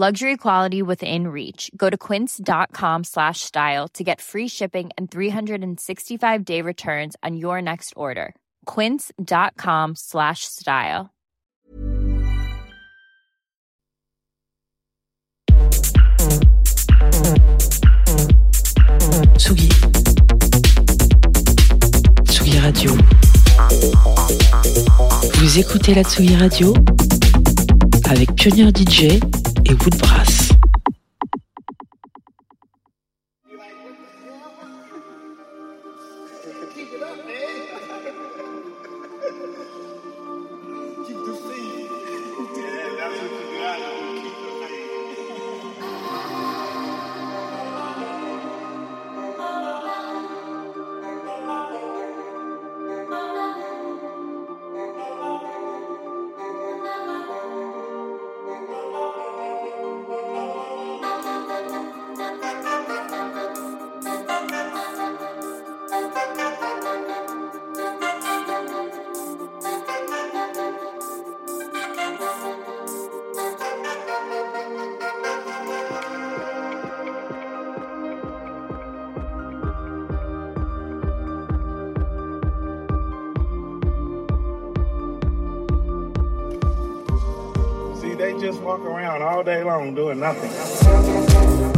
Luxury quality within reach. Go to quince.com slash style to get free shipping and 365 day returns on your next order. Quince.com slash style. Tsugi. Tsugi Radio. Vous écoutez la Tsugi Radio avec Pionnier DJ et Woodbrass. Just walk around all day long doing nothing.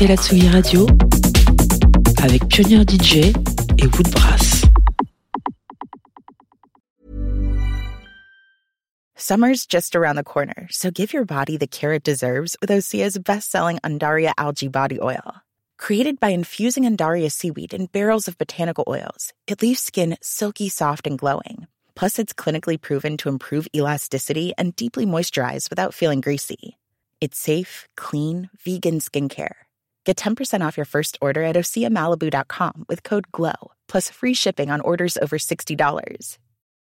Écoutez la Tsugi Radio avec Pioneer DJ et Woodbrass. Summer's just around the corner, so give your body the care it deserves with Osea's best-selling Undaria algae body oil. Created by infusing Undaria seaweed in barrels of botanical oils, it leaves skin silky soft and glowing. Plus, it's clinically proven to improve elasticity and deeply moisturize without feeling greasy. It's safe, clean, vegan skincare. Get 10% off your first order at OseaMalibu.com with code GLOW, plus free shipping on orders over $60.